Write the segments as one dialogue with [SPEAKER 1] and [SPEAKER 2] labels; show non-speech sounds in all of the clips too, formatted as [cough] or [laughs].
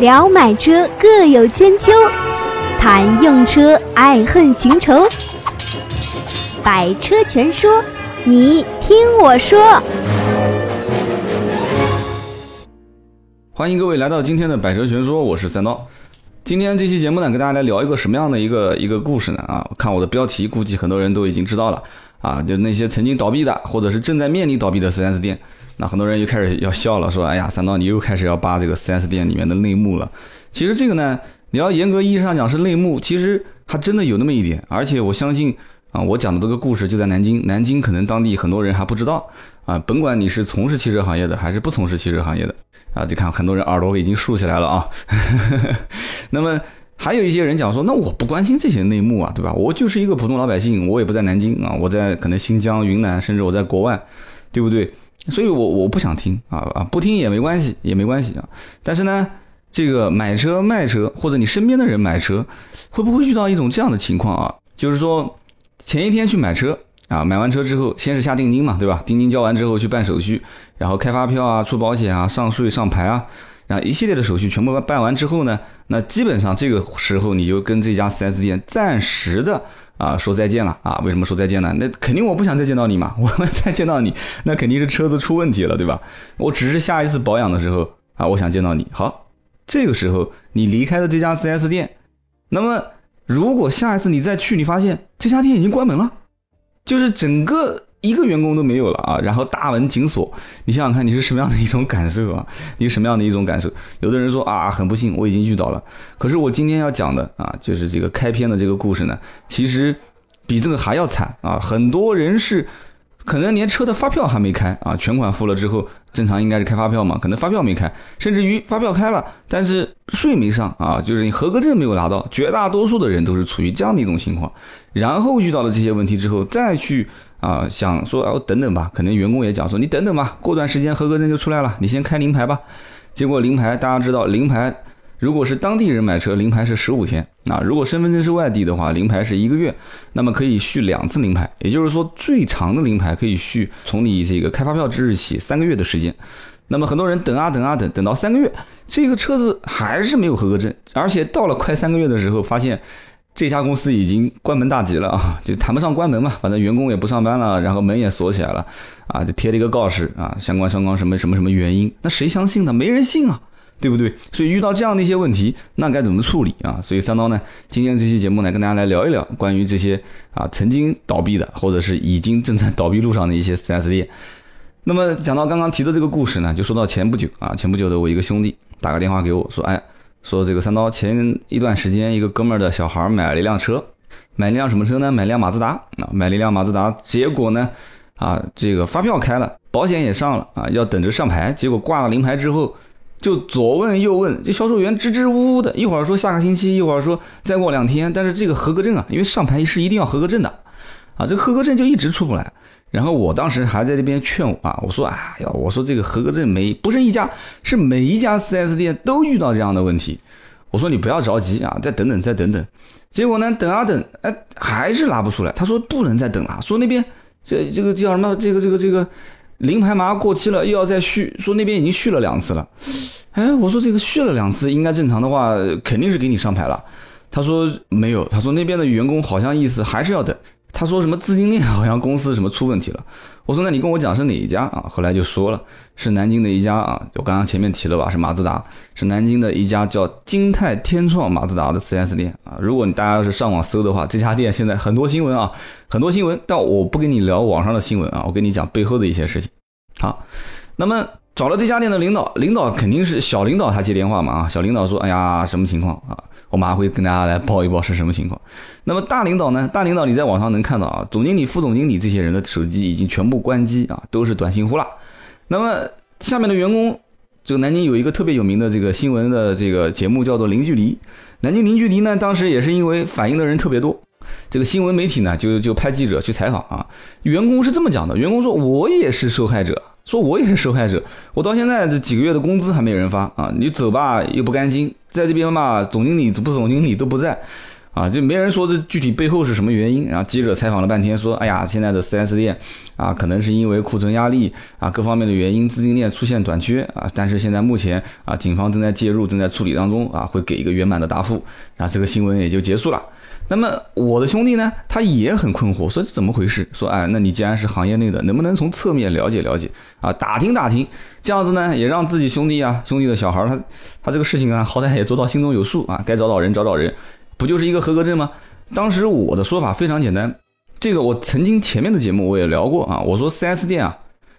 [SPEAKER 1] 聊买车各有千秋，谈用车爱恨情仇。百车全说，你听我说。
[SPEAKER 2] 欢迎各位来到今天的百车全说，我是三刀。今天这期节目呢，跟大家来聊一个什么样的一个一个故事呢？啊，看我的标题，估计很多人都已经知道了啊，就那些曾经倒闭的，或者是正在面临倒闭的 4S 店。那很多人又开始要笑了，说：“哎呀，三刀，你又开始要扒这个 4S 店里面的内幕了。”其实这个呢，你要严格意义上讲是内幕，其实还真的有那么一点。而且我相信啊，我讲的这个故事就在南京，南京可能当地很多人还不知道啊。甭管你是从事汽车行业的，还是不从事汽车行业的啊，就看很多人耳朵已经竖起来了啊。[laughs] 那么还有一些人讲说，那我不关心这些内幕啊，对吧？我就是一个普通老百姓，我也不在南京啊，我在可能新疆、云南，甚至我在国外，对不对？所以我我不想听啊啊，不听也没关系，也没关系啊。但是呢，这个买车卖车，或者你身边的人买车，会不会遇到一种这样的情况啊？就是说前一天去买车啊，买完车之后，先是下定金嘛，对吧？定金交完之后去办手续，然后开发票啊、出保险啊、上税上牌啊。然后一系列的手续全部办完之后呢，那基本上这个时候你就跟这家 4S 店暂时的啊说再见了啊。为什么说再见呢？那肯定我不想再见到你嘛，我 [laughs] 再见到你，那肯定是车子出问题了，对吧？我只是下一次保养的时候啊，我想见到你。好，这个时候你离开了这家 4S 店，那么如果下一次你再去，你发现这家店已经关门了，就是整个。一个员工都没有了啊，然后大门紧锁，你想想看，你是什么样的一种感受啊？[laughs] 你什么样的一种感受？有的人说啊，很不幸，我已经遇到了。可是我今天要讲的啊，就是这个开篇的这个故事呢，其实比这个还要惨啊！很多人是可能连车的发票还没开啊，全款付了之后，正常应该是开发票嘛，可能发票没开，甚至于发票开了，但是税没上啊，就是你合格证没有拿到，绝大多数的人都是处于这样的一种情况。然后遇到了这些问题之后，再去。啊，想说哦，等等吧，可能员工也讲说，你等等吧，过段时间合格证就出来了，你先开临牌吧。结果临牌，大家知道，临牌如果是当地人买车，临牌是十五天啊；如果身份证是外地的话，临牌是一个月，那么可以续两次临牌，也就是说，最长的临牌可以续从你这个开发票之日起三个月的时间。那么很多人等啊等啊等，等到三个月，这个车子还是没有合格证，而且到了快三个月的时候，发现。这家公司已经关门大吉了啊，[laughs] 就谈不上关门嘛，反正员工也不上班了，然后门也锁起来了，啊，就贴了一个告示啊，相关相关什么什么什么原因，那谁相信呢？没人信啊，对不对？所以遇到这样的一些问题，那该怎么处理啊？所以三刀呢，今天这期节目呢，跟大家来聊一聊关于这些啊曾经倒闭的，或者是已经正在倒闭路上的一些 4S 店。那么讲到刚刚提的这个故事呢，就说到前不久啊，前不久的我一个兄弟打个电话给我说，哎。说这个三刀前一段时间，一个哥们儿的小孩买了一辆车，买了一辆什么车呢？买辆马自达啊，买了一辆马自达。结果呢，啊，这个发票开了，保险也上了啊，要等着上牌。结果挂了临牌之后，就左问右问，这销售员支支吾吾的，一会儿说下个星期，一会儿说再过两天。但是这个合格证啊，因为上牌是一定要合格证的，啊，这个合格证就一直出不来。然后我当时还在这边劝我啊，我说哎呀，我说这个合格证每不是一家，是每一家 4S 店都遇到这样的问题。我说你不要着急啊，再等等，再等等。结果呢，等啊等，哎，还是拿不出来。他说不能再等了，说那边这这个叫什么？这个这个这个临牌马上过期了，又要再续，说那边已经续了两次了。哎，我说这个续了两次，应该正常的话肯定是给你上牌了。他说没有，他说那边的员工好像意思还是要等。他说什么资金链好像公司什么出问题了，[laughs] 我说那你跟我讲是哪一家啊？后来就说了是南京的一家啊，我刚刚前面提了吧，是马自达，是南京的一家叫金泰天创马自达的 4S 店啊。如果你大家要是上网搜的话，这家店现在很多新闻啊，很多新闻，但我不跟你聊网上的新闻啊，我跟你讲背后的一些事情。好，那么找了这家店的领导，领导肯定是小领导他接电话嘛啊，小领导说，哎呀，什么情况啊？我马上会跟大家来报一报是什么情况。那么大领导呢？大领导你在网上能看到啊，总经理、副总经理这些人的手机已经全部关机啊，都是短信呼啦。那么下面的员工，这个南京有一个特别有名的这个新闻的这个节目叫做《零距离》。南京零距离呢，当时也是因为反映的人特别多，这个新闻媒体呢就就派记者去采访啊。员工是这么讲的：员工说，我也是受害者。说我也是受害者，我到现在这几个月的工资还没有人发啊！你走吧又不甘心，在这边嘛，总经理、副总经理都不在，啊，就没人说这具体背后是什么原因。然后记者采访了半天，说，哎呀，现在的 4S 店啊，可能是因为库存压力啊，各方面的原因，资金链出现短缺啊。但是现在目前啊，警方正在介入，正在处理当中啊，会给一个圆满的答复。然后这个新闻也就结束了。那么我的兄弟呢，他也很困惑，说这怎么回事？说，哎，那你既然是行业内的，能不能从侧面了解了解啊，打听打听，这样子呢，也让自己兄弟啊，兄弟的小孩他他这个事情啊，好歹也做到心中有数啊，该找找人找找人。不就是一个合格证吗？当时我的说法非常简单，这个我曾经前面的节目我也聊过啊，我说 4S 店啊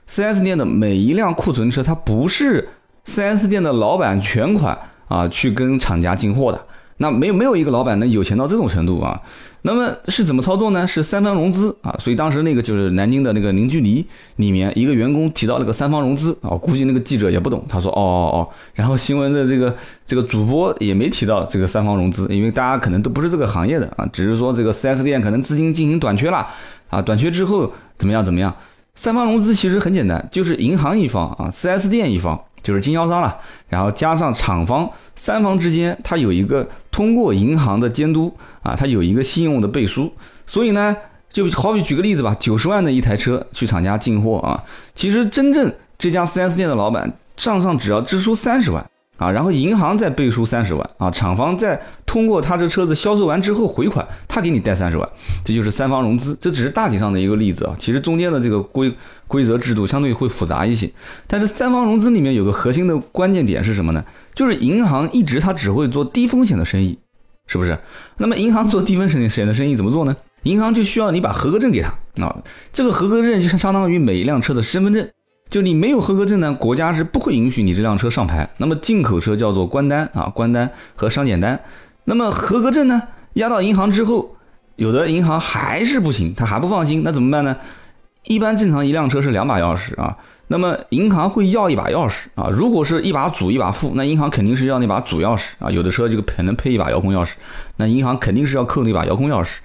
[SPEAKER 2] ，4S 店的每一辆库存车，它不是 4S 店的老板全款啊去跟厂家进货的。那没有没有一个老板能有钱到这种程度啊？那么是怎么操作呢？是三方融资啊！所以当时那个就是南京的那个零距离里面一个员工提到那个三方融资啊，估计那个记者也不懂，他说哦哦哦，然后新闻的这个这个主播也没提到这个三方融资，因为大家可能都不是这个行业的啊，只是说这个 4S 店可能资金进行短缺了啊，短缺之后怎么样怎么样？三方融资其实很简单，就是银行一方啊，4S 店一方。就是经销商了，然后加上厂方三方之间，它有一个通过银行的监督啊，它有一个信用的背书，所以呢，就好比举个例子吧，九十万的一台车去厂家进货啊，其实真正这家 4S 店的老板账上只要支出三十万。啊，然后银行再背书三十万啊，厂方再通过他这车子销售完之后回款，他给你贷三十万，这就是三方融资。这只是大体上的一个例子啊，其实中间的这个规规则制度相对会复杂一些。但是三方融资里面有个核心的关键点是什么呢？就是银行一直它只会做低风险的生意，是不是？那么银行做低风险的生意怎么做呢？银行就需要你把合格证给他啊，这个合格证就是相当于每一辆车的身份证。就你没有合格证呢，国家是不会允许你这辆车上牌。那么进口车叫做关单啊，关单和商检单。那么合格证呢，押到银行之后，有的银行还是不行，他还不放心，那怎么办呢？一般正常一辆车是两把钥匙啊，那么银行会要一把钥匙啊。如果是一把主一把副，那银行肯定是要那把主钥匙啊。有的车就可能配一把遥控钥匙，那银行肯定是要扣那把遥控钥匙。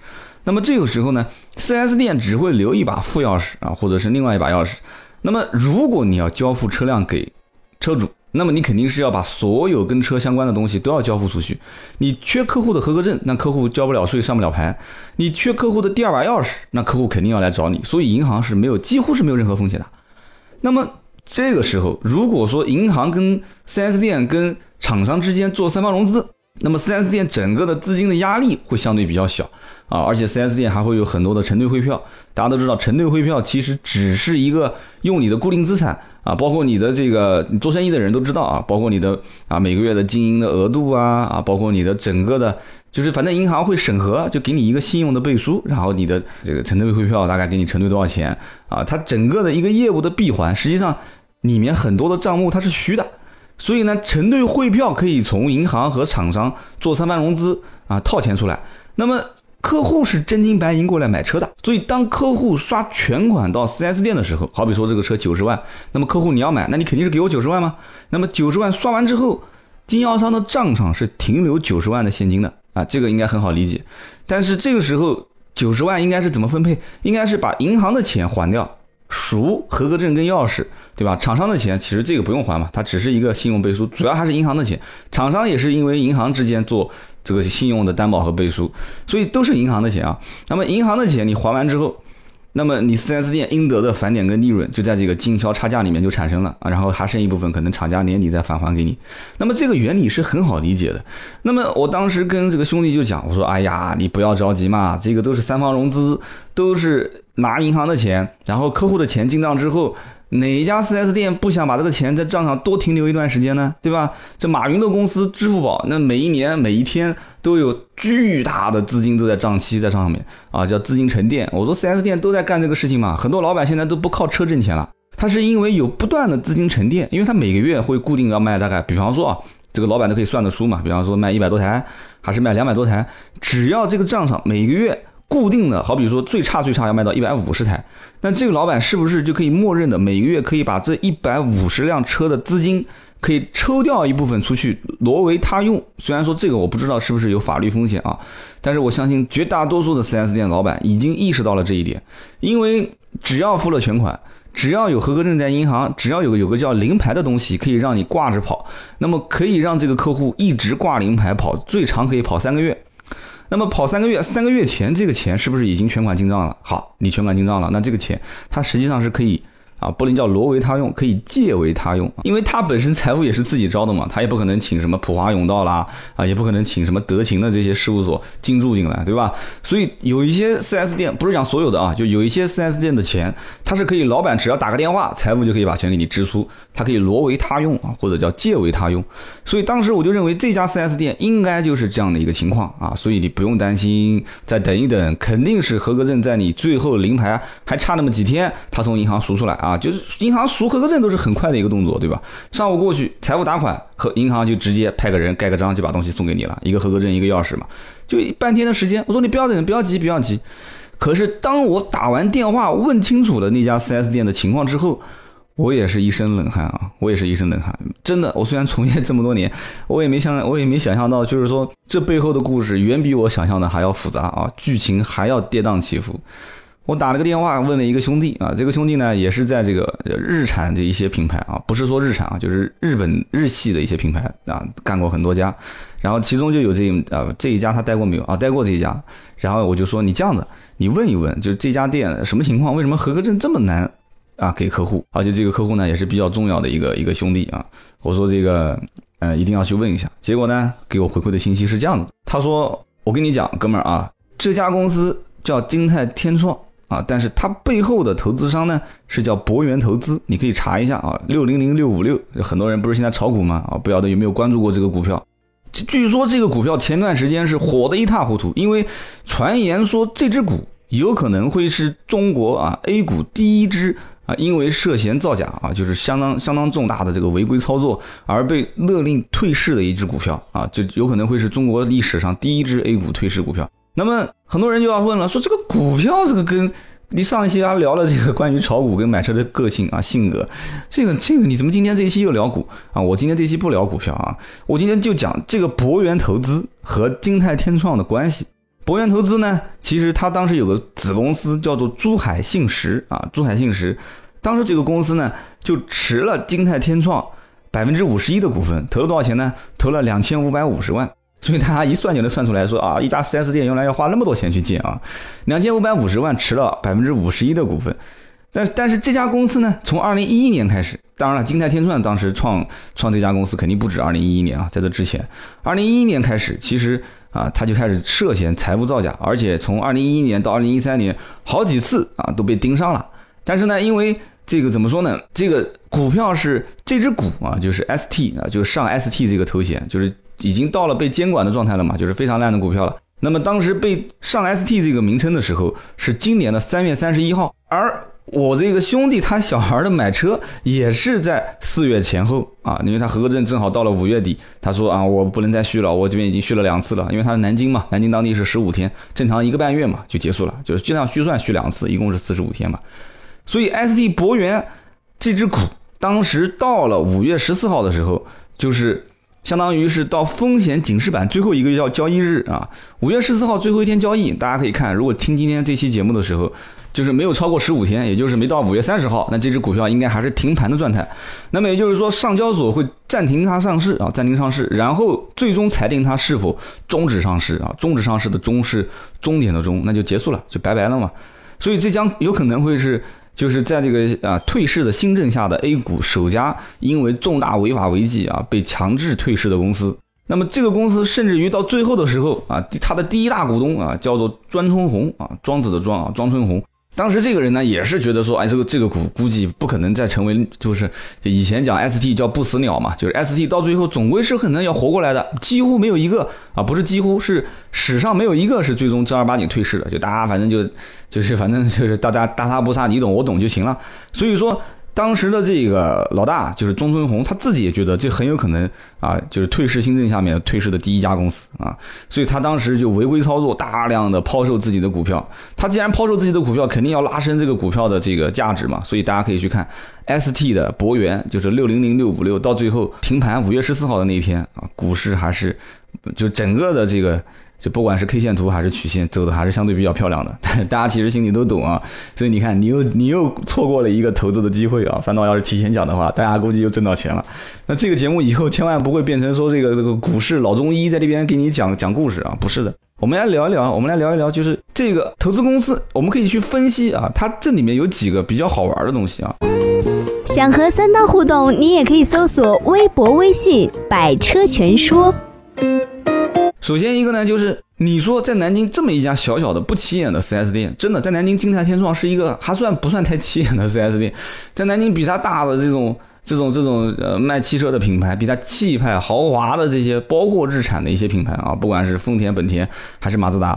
[SPEAKER 2] 那么这个时候呢，4S 店只会留一把副钥匙啊，或者是另外一把钥匙。那么，如果你要交付车辆给车主，那么你肯定是要把所有跟车相关的东西都要交付出去。你缺客户的合格证，那客户交不了税，上不了牌；你缺客户的第二把钥匙，那客户肯定要来找你。所以银行是没有，几乎是没有任何风险的。那么这个时候，如果说银行跟 4S 店跟厂商之间做三方融资，那么 4S 店整个的资金的压力会相对比较小。啊，而且 4S 店还会有很多的承兑汇票。大家都知道，承兑汇票其实只是一个用你的固定资产啊，包括你的这个做生意的人都知道啊，包括你的啊每个月的经营的额度啊啊，包括你的整个的，就是反正银行会审核，就给你一个信用的背书，然后你的这个承兑汇票大概给你承兑多少钱啊？它整个的一个业务的闭环，实际上里面很多的账目它是虚的，所以呢，承兑汇票可以从银行和厂商做三方融资啊套钱出来，那么。客户是真金白银过来买车的，所以当客户刷全款到 4S 店的时候，好比说这个车九十万，那么客户你要买，那你肯定是给我九十万吗？那么九十万刷完之后，经销商的账上是停留九十万的现金的啊，这个应该很好理解。但是这个时候九十万应该是怎么分配？应该是把银行的钱还掉，赎合格证跟钥匙，对吧？厂商的钱其实这个不用还嘛，它只是一个信用背书，主要还是银行的钱。厂商也是因为银行之间做。这个信用的担保和背书，所以都是银行的钱啊。那么银行的钱你还完之后，那么你 4S 店应得的返点跟利润就在这个经销差价里面就产生了啊。然后还剩一部分，可能厂家年底再返还给你。那么这个原理是很好理解的。那么我当时跟这个兄弟就讲，我说：“哎呀，你不要着急嘛，这个都是三方融资，都是拿银行的钱，然后客户的钱进账之后。”哪一家 4S 店不想把这个钱在账上多停留一段时间呢？对吧？这马云的公司支付宝，那每一年每一天都有巨大的资金都在账期在上面啊，叫资金沉淀。我说 4S 店都在干这个事情嘛，很多老板现在都不靠车挣钱了，他是因为有不断的资金沉淀，因为他每个月会固定要卖大概，比方说啊，这个老板都可以算得出嘛，比方说卖一百多台还是卖两百多台，只要这个账上每个月。固定的，好比说最差最差要卖到一百五十台，那这个老板是不是就可以默认的每个月可以把这一百五十辆车的资金可以抽掉一部分出去挪为他用？虽然说这个我不知道是不是有法律风险啊，但是我相信绝大多数的 4S 店老板已经意识到了这一点，因为只要付了全款，只要有合格证在银行，只要有个有个叫临牌的东西可以让你挂着跑，那么可以让这个客户一直挂临牌跑，最长可以跑三个月。那么跑三个月，三个月前这个钱是不是已经全款进账了？好，你全款进账了，那这个钱它实际上是可以。啊，不能叫挪为他用，可以借为他用，因为他本身财务也是自己招的嘛，他也不可能请什么普华永道啦，啊，也不可能请什么德勤的这些事务所进驻进来，对吧？所以有一些 4S 店，不是讲所有的啊，就有一些 4S 店的钱，他是可以，老板只要打个电话，财务就可以把钱给你支出，他可以挪为他用啊，或者叫借为他用。所以当时我就认为这家 4S 店应该就是这样的一个情况啊，所以你不用担心，再等一等，肯定是合格证在你最后临牌还差那么几天，他从银行赎出来。啊，就是银行赎合格证都是很快的一个动作，对吧？上午过去，财务打款，和银行就直接派个人盖个章，就把东西送给你了，一个合格证，一个钥匙嘛，就半天的时间。我说你不要等，不要急，不要急。可是当我打完电话问清楚了那家 4S 店的情况之后，我也是一身冷汗啊，我也是一身冷汗。真的，我虽然从业这么多年，我也没想，我也没想象到，就是说这背后的故事远比我想象的还要复杂啊，剧情还要跌宕起伏。我打了个电话问了一个兄弟啊，这个兄弟呢也是在这个日产的一些品牌啊，不是说日产啊，就是日本日系的一些品牌啊，干过很多家，然后其中就有这啊这一家他待过没有啊？待过这一家，然后我就说你这样子，你问一问，就这家店什么情况？为什么合格证这么难啊给客户？而且这个客户呢也是比较重要的一个一个兄弟啊，我说这个呃一定要去问一下。结果呢给我回馈的信息是这样子，他说我跟你讲哥们儿啊，这家公司叫金泰天创。啊，但是它背后的投资商呢是叫博元投资，你可以查一下啊，六零零六五六，很多人不是现在炒股吗？啊，不晓得有没有关注过这个股票？据说这个股票前段时间是火得一塌糊涂，因为传言说这只股有可能会是中国啊 A 股第一只啊，因为涉嫌造假啊，就是相当相当重大的这个违规操作而被勒令退市的一只股票啊，就有可能会是中国历史上第一只 A 股退市股票。那么很多人就要问了，说这个股票这个跟你上一期啊聊了这个关于炒股跟买车的个性啊性格，这个这个你怎么今天这一期又聊股啊？我今天这期不聊股票啊，我今天就讲这个博元投资和金泰天创的关系。博元投资呢，其实他当时有个子公司叫做珠海信实啊，珠海信实，当时这个公司呢就持了金泰天创百分之五十一的股份，投了多少钱呢？投了两千五百五十万。所以大家一算就能算出来，说啊，一家 4S 店原来要花那么多钱去建啊，两千五百五十万持了百分之五十一的股份，但但是这家公司呢，从二零一一年开始，当然了，金泰天创当时创创这家公司肯定不止二零一一年啊，在这之前，二零一一年开始，其实啊，他就开始涉嫌财务造假，而且从二零一一年到二零一三年，好几次啊都被盯上了，但是呢，因为这个怎么说呢？这个股票是这只股啊，就是 ST 啊，就是上 ST 这个头衔，就是。已经到了被监管的状态了嘛，就是非常烂的股票了。那么当时被上 ST 这个名称的时候，是今年的三月三十一号。而我这个兄弟他小孩的买车也是在四月前后啊，因为他合格证正好到了五月底。他说啊，我不能再续了，我这边已经续了两次了，因为他是南京嘛，南京当地是十五天，正常一个半月嘛就结束了，就是就样续算续两次，一共是四十五天嘛。所以 ST 博元这只股当时到了五月十四号的时候，就是。相当于是到风险警示板最后一个交交易日啊，五月十四号最后一天交易，大家可以看，如果听今天这期节目的时候，就是没有超过十五天，也就是没到五月三十号，那这只股票应该还是停盘的状态。那么也就是说，上交所会暂停它上市啊，暂停上市，然后最终裁定它是否终止上市啊，终止上市的终是终点的终，那就结束了，就拜拜了嘛。所以这将有可能会是。就是在这个啊退市的新政下的 A 股首家因为重大违法违纪啊被强制退市的公司，那么这个公司甚至于到最后的时候啊，它的第一大股东啊叫做庄春红啊，庄子的庄啊，庄春红。当时这个人呢，也是觉得说，哎，这个这个股估计不可能再成为，就是以前讲 ST 叫不死鸟嘛，就是 ST 到最后总归是可能要活过来的，几乎没有一个啊，不是几乎是史上没有一个是最终正儿八经退市的，就大家反正就就是反正就是大家大差不差，你懂我懂就行了，所以说。当时的这个老大就是钟春红，他自己也觉得这很有可能啊，就是退市新政下面退市的第一家公司啊，所以他当时就违规操作，大量的抛售自己的股票。他既然抛售自己的股票，肯定要拉升这个股票的这个价值嘛，所以大家可以去看 ST 的博元，就是六零零六五六，到最后停盘五月十四号的那一天啊，股市还是就整个的这个。就不管是 K 线图还是曲线，走的还是相对比较漂亮的。但大家其实心里都懂啊，所以你看，你又你又错过了一个投资的机会啊。三刀要是提前讲的话，大家估计又挣到钱了。那这个节目以后千万不会变成说这个这个股市老中医在这边给你讲讲故事啊，不是的。我们来聊一聊，我们来聊一聊，就是这个投资公司，我们可以去分析啊，它这里面有几个比较好玩的东西啊。
[SPEAKER 1] 想和三刀互动，你也可以搜索微博、微信“百车全说”。
[SPEAKER 2] 首先一个呢，就是你说在南京这么一家小小的不起眼的 4S 店，真的在南京金泰天创是一个还算不算太起眼的 4S 店，在南京比它大的这种这种这种呃卖汽车的品牌，比它气派豪华的这些，包括日产的一些品牌啊，不管是丰田、本田还是马自达，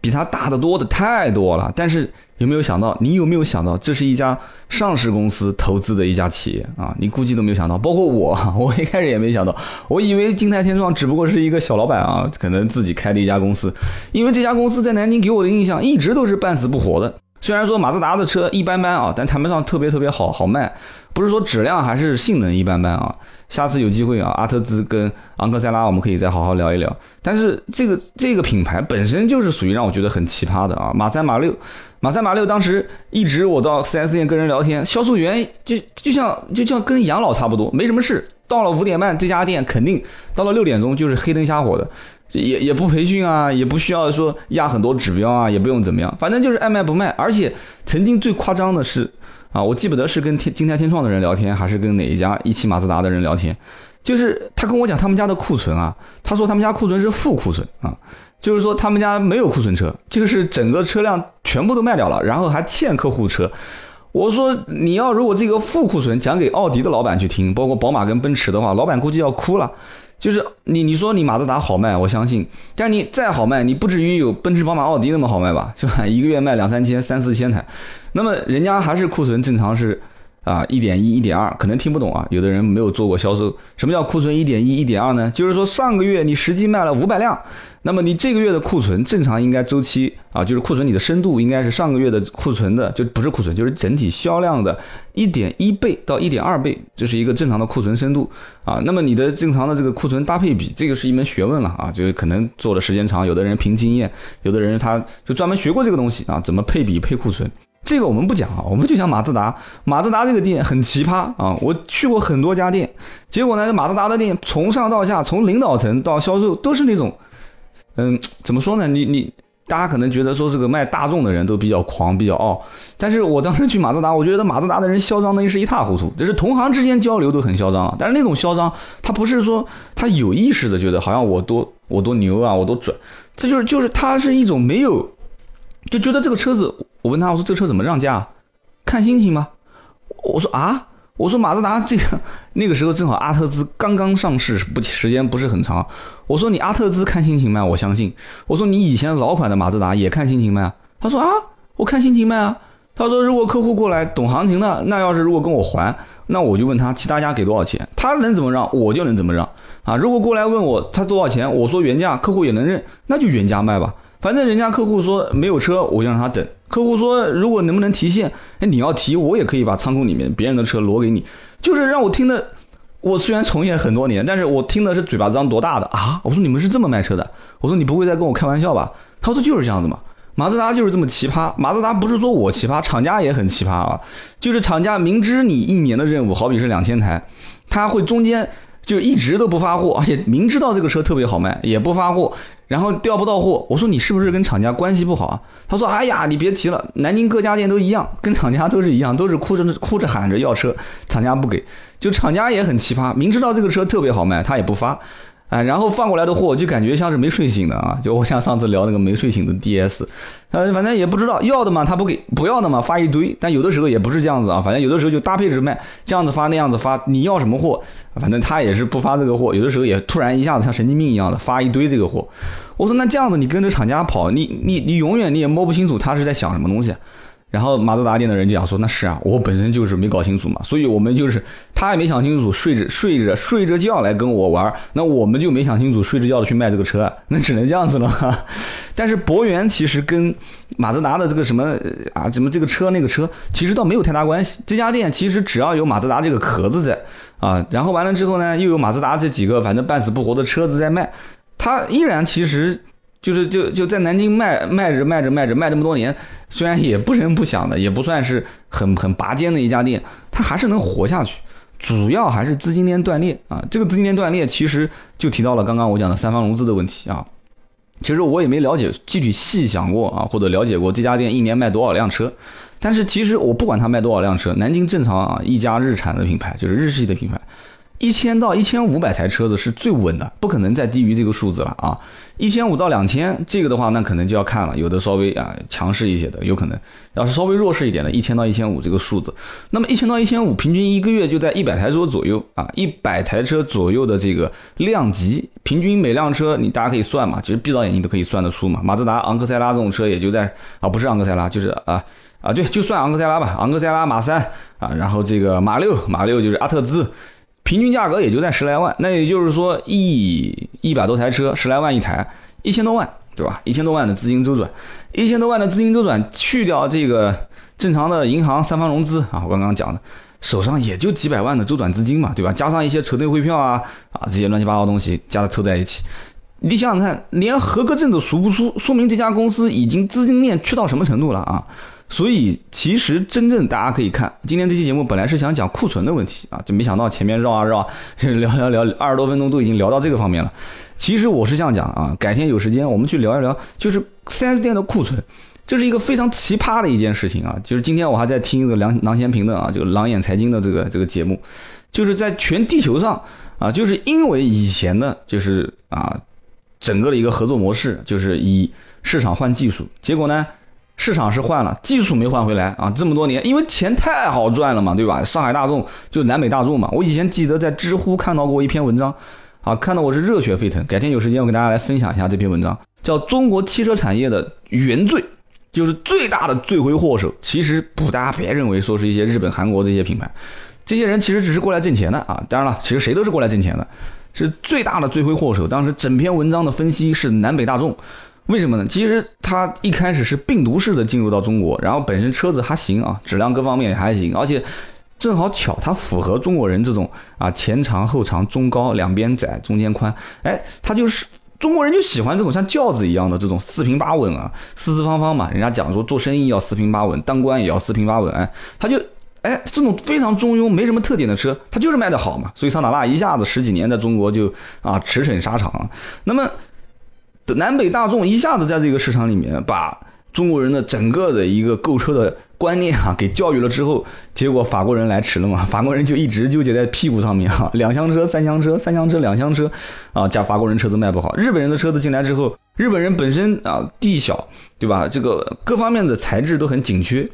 [SPEAKER 2] 比它大得多的太多了。但是有没有想到？你有没有想到，这是一家上市公司投资的一家企业啊？你估计都没有想到，包括我，[laughs] 我一开始也没想到，我以为金泰天创只不过是一个小老板啊，可能自己开的一家公司。因为这家公司在南京给我的印象一直都是半死不活的。虽然说马自达的车一般般啊，但谈不上特别特别好好卖，不是说质量还是性能一般般啊。下次有机会啊，阿特兹跟昂克赛拉我们可以再好好聊一聊。但是这个这个品牌本身就是属于让我觉得很奇葩的啊，马三马六。马三马六当时一直我到 4S 店跟人聊天，销售员就就像就像跟养老差不多，没什么事。到了五点半，这家店肯定到了六点钟就是黑灯瞎火的，也也不培训啊，也不需要说压很多指标啊，也不用怎么样，反正就是爱卖不卖。而且曾经最夸张的是啊，我记不得是跟天金泰天创的人聊天，还是跟哪一家一汽马自达的人聊天，就是他跟我讲他们家的库存啊，他说他们家库存是负库存啊。就是说他们家没有库存车，就是整个车辆全部都卖掉了，然后还欠客户车。我说你要如果这个负库存讲给奥迪的老板去听，包括宝马跟奔驰的话，老板估计要哭了。就是你你说你马自达好卖，我相信，但你再好卖，你不至于有奔驰、宝马、奥迪那么好卖吧？是吧？一个月卖两三千、三四千台，那么人家还是库存正常是。啊，一点一、一点二，可能听不懂啊。有的人没有做过销售，什么叫库存一点一、一点二呢？就是说上个月你实际卖了五百辆，那么你这个月的库存正常应该周期啊，就是库存你的深度应该是上个月的库存的，就不是库存，就是整体销量的一点一倍到一点二倍，这是一个正常的库存深度啊。那么你的正常的这个库存搭配比，这个是一门学问了啊，就是可能做的时间长，有的人凭经验，有的人他就专门学过这个东西啊，怎么配比配库存。这个我们不讲啊，我们就讲马自达。马自达这个店很奇葩啊，我去过很多家店，结果呢，马自达的店从上到下，从领导层到销售都是那种，嗯，怎么说呢？你你大家可能觉得说这个卖大众的人都比较狂，比较傲，但是我当时去马自达，我觉得马自达的人嚣张的是一塌糊涂，就是同行之间交流都很嚣张啊。但是那种嚣张，他不是说他有意识的觉得好像我多我多牛啊，我多准，这就是就是他是一种没有。就觉得这个车子，我问他，我说这车怎么让价？看心情吗？我说啊，我说马自达这个 [laughs] 那个时候正好阿特兹刚刚上市，不时间不是很长。我说你阿特兹看心情卖，我相信。我说你以前老款的马自达也看心情卖？他说啊，我看心情卖啊。他说如果客户过来懂行情的，那要是如果跟我还，那我就问他其他家给多少钱，他能怎么让我就能怎么让啊。如果过来问我他多少钱，我说原价，客户也能认，那就原价卖吧。反正人家客户说没有车，我就让他等。客户说如果能不能提现，哎，你要提，我也可以把仓库里面别人的车挪给你。就是让我听的，我虽然从业很多年，但是我听的是嘴巴张多大的啊！我说你们是这么卖车的？我说你不会在跟我开玩笑吧？他说就是这样子嘛。马自达就是这么奇葩。马自达不是说我奇葩，厂家也很奇葩啊。就是厂家明知你一年的任务好比是两千台，他会中间就一直都不发货，而且明知道这个车特别好卖也不发货。然后调不到货，我说你是不是跟厂家关系不好啊？他说：哎呀，你别提了，南京各家店都一样，跟厂家都是一样，都是哭着哭着喊着要车，厂家不给，就厂家也很奇葩，明知道这个车特别好卖，他也不发。哎，然后放过来的货就感觉像是没睡醒的啊，就我像上次聊那个没睡醒的 DS，他反正也不知道要的嘛他不给，不要的嘛发一堆，但有的时候也不是这样子啊，反正有的时候就搭配着卖，这样子发那样子发，你要什么货，反正他也是不发这个货，有的时候也突然一下子像神经病一样的发一堆这个货，我说那这样子你跟着厂家跑，你你你永远你也摸不清楚他是在想什么东西。然后马自达店的人就讲说，那是啊，我本身就是没搞清楚嘛，所以我们就是他也没想清楚，睡着睡着睡着觉来跟我玩，那我们就没想清楚，睡着觉的去卖这个车，[laughs] 那只能这样子了。[laughs] 但是博源其实跟马自达的这个什么啊，什么这个车那个车，其实倒没有太大关系。这家店其实只要有马自达这个壳子在啊，然后完了之后呢，又有马自达这几个反正半死不活的车子在卖，它依然其实。就是就就在南京卖卖着卖着卖着卖这么多年，虽然也不声不响的，也不算是很很拔尖的一家店，它还是能活下去。主要还是资金链断裂啊！这个资金链断裂其实就提到了刚刚我讲的三方融资的问题啊。其实我也没了解具体细想过啊，或者了解过这家店一年卖多少辆车。但是其实我不管他卖多少辆车，南京正常啊，一家日产的品牌就是日系的品牌，一千到一千五百台车子是最稳的，不可能再低于这个数字了啊。一千五到两千，这个的话那可能就要看了，有的稍微啊强势一些的，有可能要是稍微弱势一点的，一千到一千五这个数字，那么一千到一千五，平均一个月就在一百台车左右啊，一百台车左右的这个量级，平均每辆车你大家可以算嘛，其实闭着眼睛都可以算得出嘛。马自达昂克赛拉这种车也就在啊，不是昂克赛拉，就是啊。啊，对，就算昂克赛拉吧，昂克赛拉马三啊，然后这个马六，马六就是阿特兹，平均价格也就在十来万，那也就是说一一百多台车，十来万一台，一千多万，对吧？一千多万的资金周转，一千多万的资金周转，去掉这个正常的银行三方融资啊，我刚刚讲的，手上也就几百万的周转资金嘛，对吧？加上一些车队汇票啊啊这些乱七八糟东西，加凑在一起，你想想看，连合格证都赎不出，说明这家公司已经资金链缺到什么程度了啊？所以，其实真正大家可以看，今天这期节目本来是想讲库存的问题啊，就没想到前面绕啊绕，就聊聊聊二十多分钟都已经聊到这个方面了。其实我是这样讲啊，改天有时间我们去聊一聊，就是 4S 店的库存，这是一个非常奇葩的一件事情啊。就是今天我还在听一个梁郎咸平的啊，这个狼眼财经的这个这个节目，就是在全地球上啊，就是因为以前的，就是啊，整个的一个合作模式，就是以市场换技术，结果呢？市场是换了，技术没换回来啊！这么多年，因为钱太好赚了嘛，对吧？上海大众就南北大众嘛。我以前记得在知乎看到过一篇文章，啊，看到我是热血沸腾。改天有时间我给大家来分享一下这篇文章，叫《中国汽车产业的原罪》，就是最大的罪魁祸首。其实不，大家别认为说是一些日本、韩国这些品牌，这些人其实只是过来挣钱的啊。当然了，其实谁都是过来挣钱的，是最大的罪魁祸首。当时整篇文章的分析是南北大众。为什么呢？其实它一开始是病毒式的进入到中国，然后本身车子还行啊，质量各方面也还行，而且正好巧，它符合中国人这种啊前长后长中高两边窄中间宽，哎，它就是中国人就喜欢这种像轿子一样的这种四平八稳啊，四四方方嘛。人家讲说做生意要四平八稳，当官也要四平八稳，哎，他就哎这种非常中庸没什么特点的车，它就是卖得好嘛。所以桑塔纳一下子十几年在中国就啊驰骋沙场。那么。南北大众一下子在这个市场里面把中国人的整个的一个购车的观念啊给教育了之后，结果法国人来迟了嘛？法国人就一直纠结在屁股上面哈，两厢车、三厢车、三厢车、两厢车啊，加法国人车子卖不好，日本人的车子进来之后，日本人本身啊地小对吧？这个各方面的材质都很紧缺，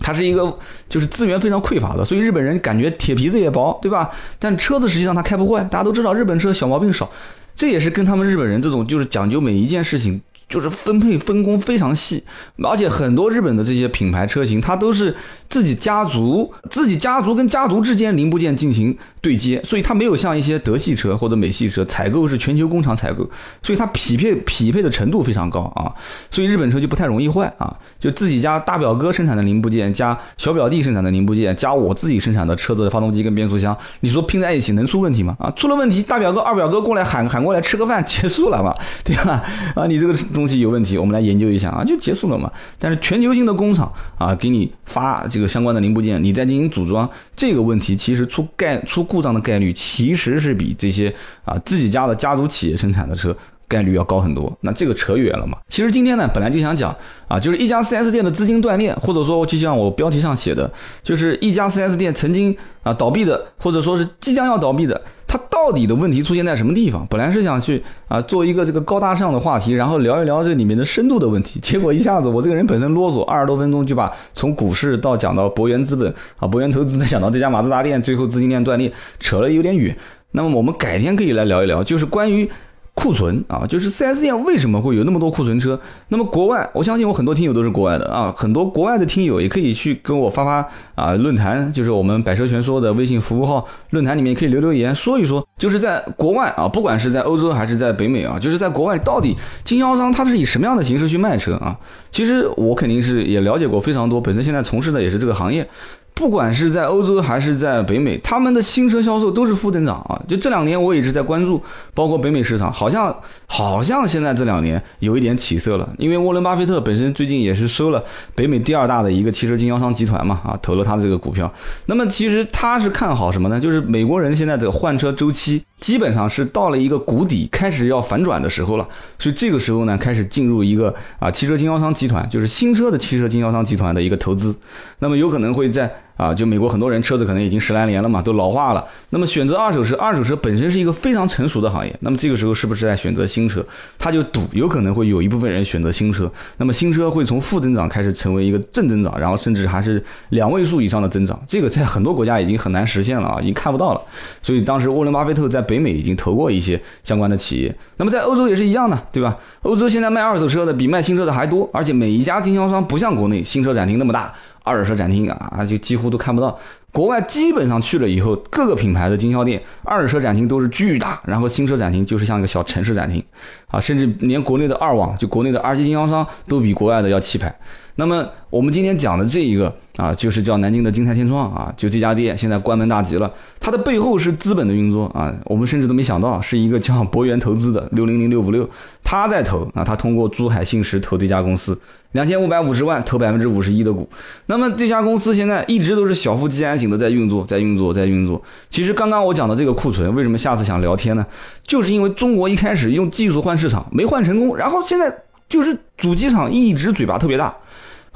[SPEAKER 2] 它是一个就是资源非常匮乏的，所以日本人感觉铁皮子也薄对吧？但车子实际上它开不坏，大家都知道日本车小毛病少。这也是跟他们日本人这种就是讲究每一件事情。就是分配分工非常细，而且很多日本的这些品牌车型，它都是自己家族、自己家族跟家族之间零部件进行对接，所以它没有像一些德系车或者美系车采购是全球工厂采购，所以它匹配匹配的程度非常高啊，所以日本车就不太容易坏啊，就自己家大表哥生产的零部件加小表弟生产的零部件加我自己生产的车子的发动机跟变速箱，你说拼在一起能出问题吗？啊，出了问题，大表哥二表哥过来喊喊过来吃个饭结束了嘛，对吧？啊，你这个。东西有问题，我们来研究一下啊，就结束了嘛。但是全球性的工厂啊，给你发这个相关的零部件，你再进行组装，这个问题其实出概出故障的概率其实是比这些啊自己家的家族企业生产的车概率要高很多。那这个扯远了嘛。其实今天呢，本来就想讲啊，就是一家 4S 店的资金断裂，或者说就像我标题上写的，就是一家 4S 店曾经啊倒闭的，或者说是即将要倒闭的。它到底的问题出现在什么地方？本来是想去啊做一个这个高大上的话题，然后聊一聊这里面的深度的问题。结果一下子我这个人本身啰嗦，二十多分钟就把从股市到讲到博元资本啊，博元投资再讲到这家马自达店，最后资金链断裂，扯了有点远。那么我们改天可以来聊一聊，就是关于。库存啊，就是 4S 店为什么会有那么多库存车？那么国外，我相信我很多听友都是国外的啊，很多国外的听友也可以去跟我发发啊论坛，就是我们百车全说的微信服务号论坛里面可以留留言，说一说，就是在国外啊，不管是在欧洲还是在北美啊，就是在国外到底经销商他是以什么样的形式去卖车啊？其实我肯定是也了解过非常多，本身现在从事的也是这个行业。不管是在欧洲还是在北美，他们的新车销售都是负增长啊。就这两年我一直在关注，包括北美市场，好像好像现在这两年有一点起色了。因为沃伦巴菲特本身最近也是收了北美第二大的一个汽车经销商集团嘛，啊，投了他的这个股票。那么其实他是看好什么呢？就是美国人现在的换车周期基本上是到了一个谷底，开始要反转的时候了。所以这个时候呢，开始进入一个啊汽车经销商集团，就是新车的汽车经销商集团的一个投资。那么有可能会在。啊，就美国很多人车子可能已经十来年了嘛，都老化了。那么选择二手车，二手车本身是一个非常成熟的行业。那么这个时候是不是在选择新车？他就赌有可能会有一部分人选择新车。那么新车会从负增长开始成为一个正增长，然后甚至还是两位数以上的增长。这个在很多国家已经很难实现了啊，已经看不到了。所以当时沃伦巴菲特在北美已经投过一些相关的企业。那么在欧洲也是一样的，对吧？欧洲现在卖二手车的比卖新车的还多，而且每一家经销商不像国内新车展厅那么大。二手车展厅啊，就几乎都看不到。国外基本上去了以后，各个品牌的经销店、二手车展厅都是巨大，然后新车展厅就是像一个小城市展厅啊，甚至连国内的二网，就国内的二级经销商都比国外的要气派。那么我们今天讲的这一个啊，就是叫南京的金泰天窗啊，就这家店现在关门大吉了。它的背后是资本的运作啊，我们甚至都没想到是一个叫博源投资的六零零六五六，他在投啊，他通过珠海信实投这家公司两千五百五十万投百分之五十一的股。那么这家公司现在一直都是小富即安型的在运作，在运作，在运作。其实刚刚我讲的这个库存，为什么下次想聊天呢？就是因为中国一开始用技术换市场没换成功，然后现在就是主机厂一直嘴巴特别大。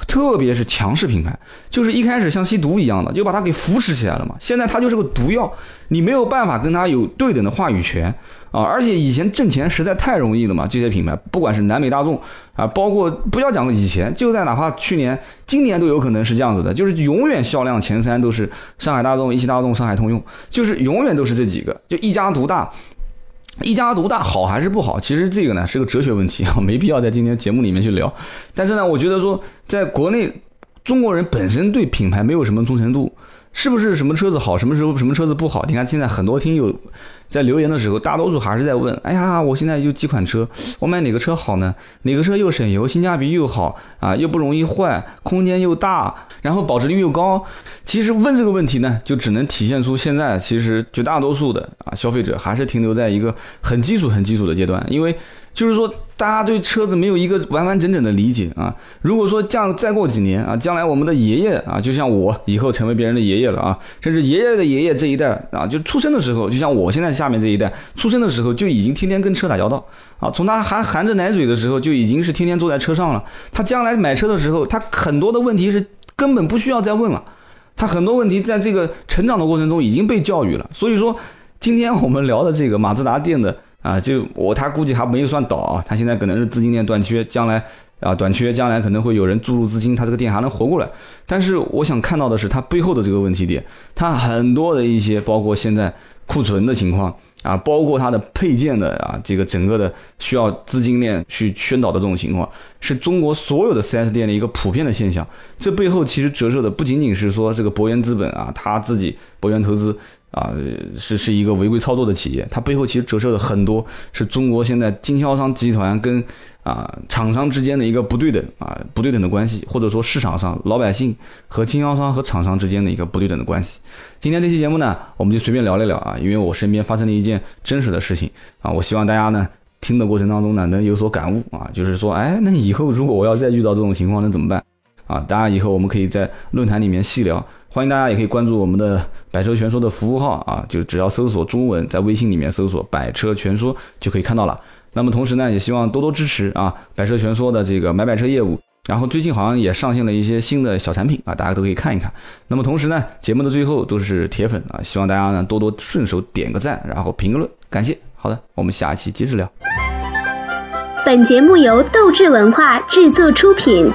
[SPEAKER 2] 特别是强势品牌，就是一开始像吸毒一样的，就把它给扶持起来了嘛。现在它就是个毒药，你没有办法跟它有对等的话语权啊。而且以前挣钱实在太容易了嘛，这些品牌，不管是南美大众啊，包括不要讲以前，就在哪怕去年、今年都有可能是这样子的，就是永远销量前三都是上海大众、一汽大众、上海通用，就是永远都是这几个，就一家独大。一家独大好还是不好？其实这个呢是个哲学问题啊，[laughs] 没必要在今天节目里面去聊。但是呢，我觉得说，在国内，中国人本身对品牌没有什么忠诚度。是不是什么车子好，什么时候什么车子不好？你看现在很多听友在留言的时候，大多数还是在问：哎呀，我现在有几款车，我买哪个车好呢？哪个车又省油，性价比又好啊，又不容易坏，空间又大，然后保值率又高。其实问这个问题呢，就只能体现出现在其实绝大多数的啊消费者还是停留在一个很基础、很基础的阶段，因为。就是说，大家对车子没有一个完完整整的理解啊。如果说这样再过几年啊，将来我们的爷爷啊，就像我以后成为别人的爷爷了啊，甚至爷爷的爷爷这一代啊，就出生的时候，就像我现在下面这一代出生的时候，就已经天天跟车打交道啊。从他还含着奶嘴的时候，就已经是天天坐在车上了。他将来买车的时候，他很多的问题是根本不需要再问了。他很多问题在这个成长的过程中已经被教育了。所以说，今天我们聊的这个马自达店的。啊，就我他估计还没有算倒啊，他现在可能是资金链短缺，将来啊短缺，将来可能会有人注入资金，他这个店还能活过来。但是我想看到的是他背后的这个问题点，他很多的一些包括现在库存的情况啊，包括它的配件的啊，这个整个的需要资金链去宣导的这种情况，是中国所有的 4S 店的一个普遍的现象。这背后其实折射的不仅仅是说这个博源资本啊，他自己博源投资。啊，是是一个违规操作的企业，它背后其实折射的很多是中国现在经销商集团跟啊厂商之间的一个不对等啊不对等的关系，或者说市场上老百姓和经销商和厂商之间的一个不对等的关系。今天这期节目呢，我们就随便聊一聊啊，因为我身边发生了一件真实的事情啊，我希望大家呢听的过程当中呢能有所感悟啊，就是说，哎，那以后如果我要再遇到这种情况，那怎么办啊？大家以后我们可以在论坛里面细聊。欢迎大家也可以关注我们的百车全说的服务号啊，就只要搜索中文，在微信里面搜索“百车全说”就可以看到了。那么同时呢，也希望多多支持啊，百车全说的这个买百车业务。然后最近好像也上线了一些新的小产品啊，大家都可以看一看。那么同时呢，节目的最后都是铁粉啊，希望大家呢多多顺手点个赞，然后评个论，感谢。好的，我们下期接着聊。
[SPEAKER 1] 本节目由斗志文化制作出品。